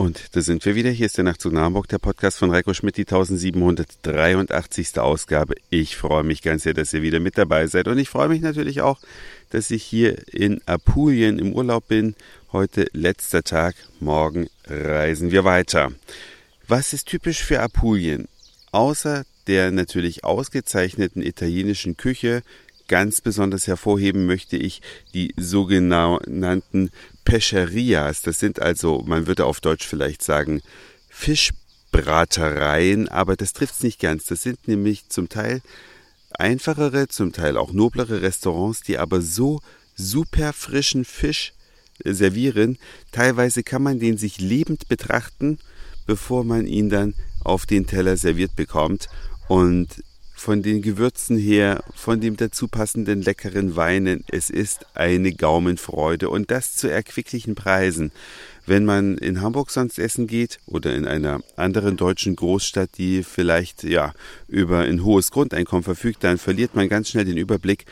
Und da sind wir wieder. Hier ist der Nachtzug nach Hamburg, der Podcast von Reiko Schmidt, die 1783. Ausgabe. Ich freue mich ganz sehr, dass ihr wieder mit dabei seid. Und ich freue mich natürlich auch, dass ich hier in Apulien im Urlaub bin. Heute letzter Tag, morgen reisen wir weiter. Was ist typisch für Apulien? Außer der natürlich ausgezeichneten italienischen Küche ganz besonders hervorheben möchte ich die sogenannten Pecherias. Das sind also, man würde auf Deutsch vielleicht sagen, Fischbratereien, aber das trifft es nicht ganz. Das sind nämlich zum Teil einfachere, zum Teil auch noblere Restaurants, die aber so super frischen Fisch servieren. Teilweise kann man den sich lebend betrachten, bevor man ihn dann auf den Teller serviert bekommt. Und von den Gewürzen her, von dem dazu passenden leckeren Weinen. Es ist eine Gaumenfreude und das zu erquicklichen Preisen. Wenn man in Hamburg sonst essen geht oder in einer anderen deutschen Großstadt, die vielleicht ja über ein hohes Grundeinkommen verfügt, dann verliert man ganz schnell den Überblick,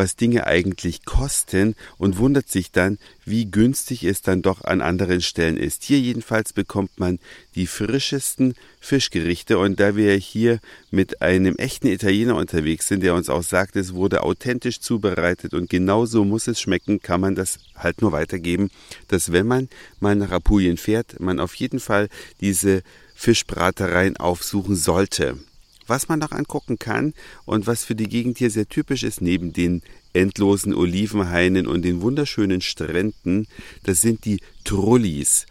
was Dinge eigentlich kosten und wundert sich dann, wie günstig es dann doch an anderen Stellen ist. Hier jedenfalls bekommt man die frischesten Fischgerichte und da wir hier mit einem echten Italiener unterwegs sind, der uns auch sagt, es wurde authentisch zubereitet und genauso muss es schmecken, kann man das halt nur weitergeben, dass wenn man mal nach Apulien fährt, man auf jeden Fall diese Fischbratereien aufsuchen sollte. Was man noch angucken kann und was für die Gegend hier sehr typisch ist, neben den endlosen Olivenhainen und den wunderschönen Stränden, das sind die Trullis.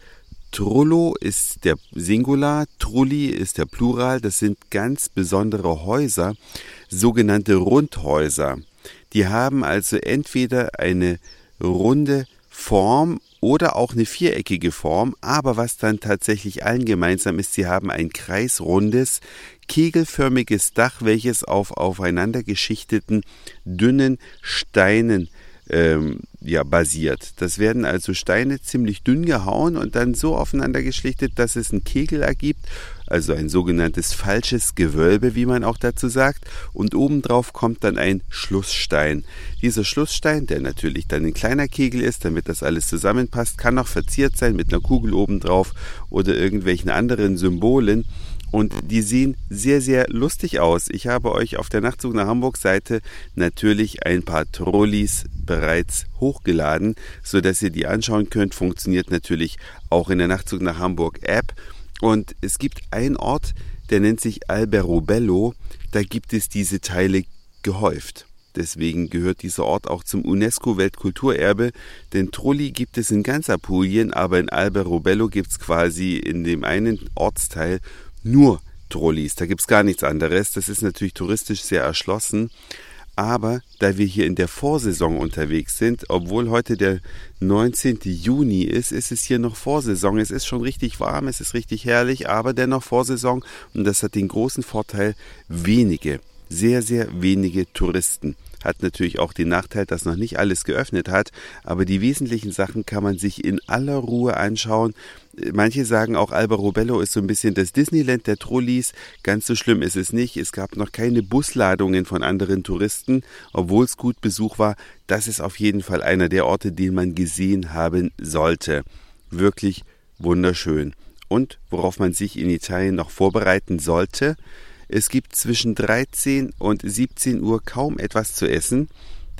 Trullo ist der Singular, Trulli ist der Plural, das sind ganz besondere Häuser, sogenannte Rundhäuser. Die haben also entweder eine runde Form oder auch eine viereckige Form, aber was dann tatsächlich allen gemeinsam ist, sie haben ein kreisrundes, kegelförmiges Dach, welches auf aufeinander geschichteten dünnen Steinen ähm, ja, basiert. Das werden also Steine ziemlich dünn gehauen und dann so aufeinander geschlichtet, dass es einen Kegel ergibt, also ein sogenanntes falsches Gewölbe, wie man auch dazu sagt, und obendrauf kommt dann ein Schlussstein. Dieser Schlussstein, der natürlich dann ein kleiner Kegel ist, damit das alles zusammenpasst, kann auch verziert sein mit einer Kugel obendrauf oder irgendwelchen anderen Symbolen und die sehen sehr, sehr lustig aus. Ich habe euch auf der Nachtzug nach Hamburg Seite natürlich ein paar Trolleys bereits hochgeladen, so dass ihr die anschauen könnt. Funktioniert natürlich auch in der Nachtzug nach Hamburg App. Und es gibt einen Ort, der nennt sich Alberobello. Da gibt es diese Teile gehäuft. Deswegen gehört dieser Ort auch zum UNESCO-Weltkulturerbe, denn Trulli gibt es in ganz Apulien, aber in Alberobello gibt es quasi in dem einen Ortsteil nur Trolleys. Da gibt es gar nichts anderes. Das ist natürlich touristisch sehr erschlossen. Aber da wir hier in der Vorsaison unterwegs sind, obwohl heute der 19. Juni ist, ist es hier noch Vorsaison. Es ist schon richtig warm, es ist richtig herrlich, aber dennoch Vorsaison. Und das hat den großen Vorteil, wenige, sehr, sehr wenige Touristen hat natürlich auch den Nachteil, dass noch nicht alles geöffnet hat, aber die wesentlichen Sachen kann man sich in aller Ruhe anschauen. Manche sagen auch, Alba Robello ist so ein bisschen das Disneyland der Trolleys. Ganz so schlimm ist es nicht. Es gab noch keine Busladungen von anderen Touristen, obwohl es gut Besuch war. Das ist auf jeden Fall einer der Orte, den man gesehen haben sollte. Wirklich wunderschön. Und worauf man sich in Italien noch vorbereiten sollte, es gibt zwischen 13 und 17 Uhr kaum etwas zu essen.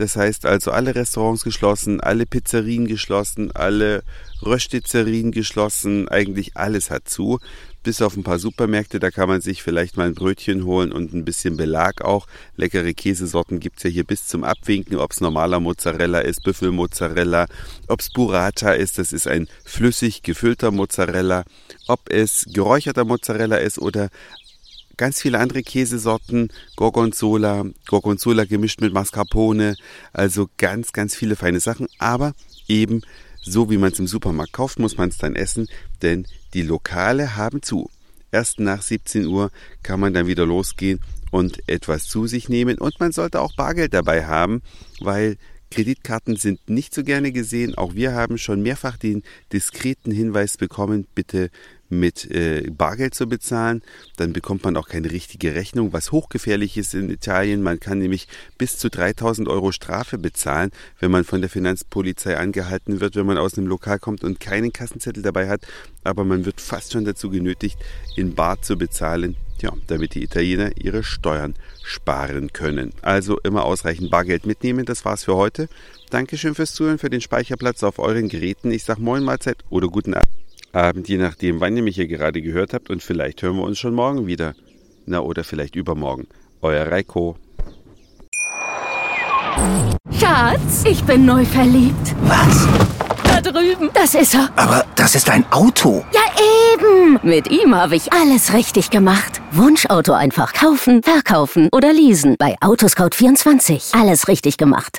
Das heißt also alle Restaurants geschlossen, alle Pizzerien geschlossen, alle Röstzerien geschlossen, eigentlich alles hat zu. Bis auf ein paar Supermärkte, da kann man sich vielleicht mal ein Brötchen holen und ein bisschen Belag auch. Leckere Käsesorten gibt es ja hier bis zum Abwinken, ob es normaler Mozzarella ist, Büffelmozzarella, ob es Burrata ist, das ist ein flüssig gefüllter Mozzarella, ob es geräucherter Mozzarella ist oder ganz viele andere Käsesorten, Gorgonzola, Gorgonzola gemischt mit Mascarpone, also ganz, ganz viele feine Sachen, aber eben so wie man es im Supermarkt kauft, muss man es dann essen, denn die Lokale haben zu. Erst nach 17 Uhr kann man dann wieder losgehen und etwas zu sich nehmen und man sollte auch Bargeld dabei haben, weil Kreditkarten sind nicht so gerne gesehen. Auch wir haben schon mehrfach den diskreten Hinweis bekommen, bitte mit äh, Bargeld zu bezahlen. Dann bekommt man auch keine richtige Rechnung, was hochgefährlich ist in Italien. Man kann nämlich bis zu 3000 Euro Strafe bezahlen, wenn man von der Finanzpolizei angehalten wird, wenn man aus einem Lokal kommt und keinen Kassenzettel dabei hat. Aber man wird fast schon dazu genötigt, in Bar zu bezahlen. Ja, damit die Italiener ihre Steuern sparen können. Also immer ausreichend Bargeld mitnehmen. Das war's für heute. Dankeschön fürs Zuhören, für den Speicherplatz auf euren Geräten. Ich sag Moin Mahlzeit oder guten Abend, je nachdem, wann ihr mich hier gerade gehört habt. Und vielleicht hören wir uns schon morgen wieder. Na, oder vielleicht übermorgen. Euer Reiko. Schatz, ich bin neu verliebt. Was? Da drüben. Das ist er. Aber das ist ein Auto. Ja, eben. Mit ihm habe ich alles richtig gemacht. Wunschauto einfach kaufen, verkaufen oder leasen. Bei Autoscout24. Alles richtig gemacht.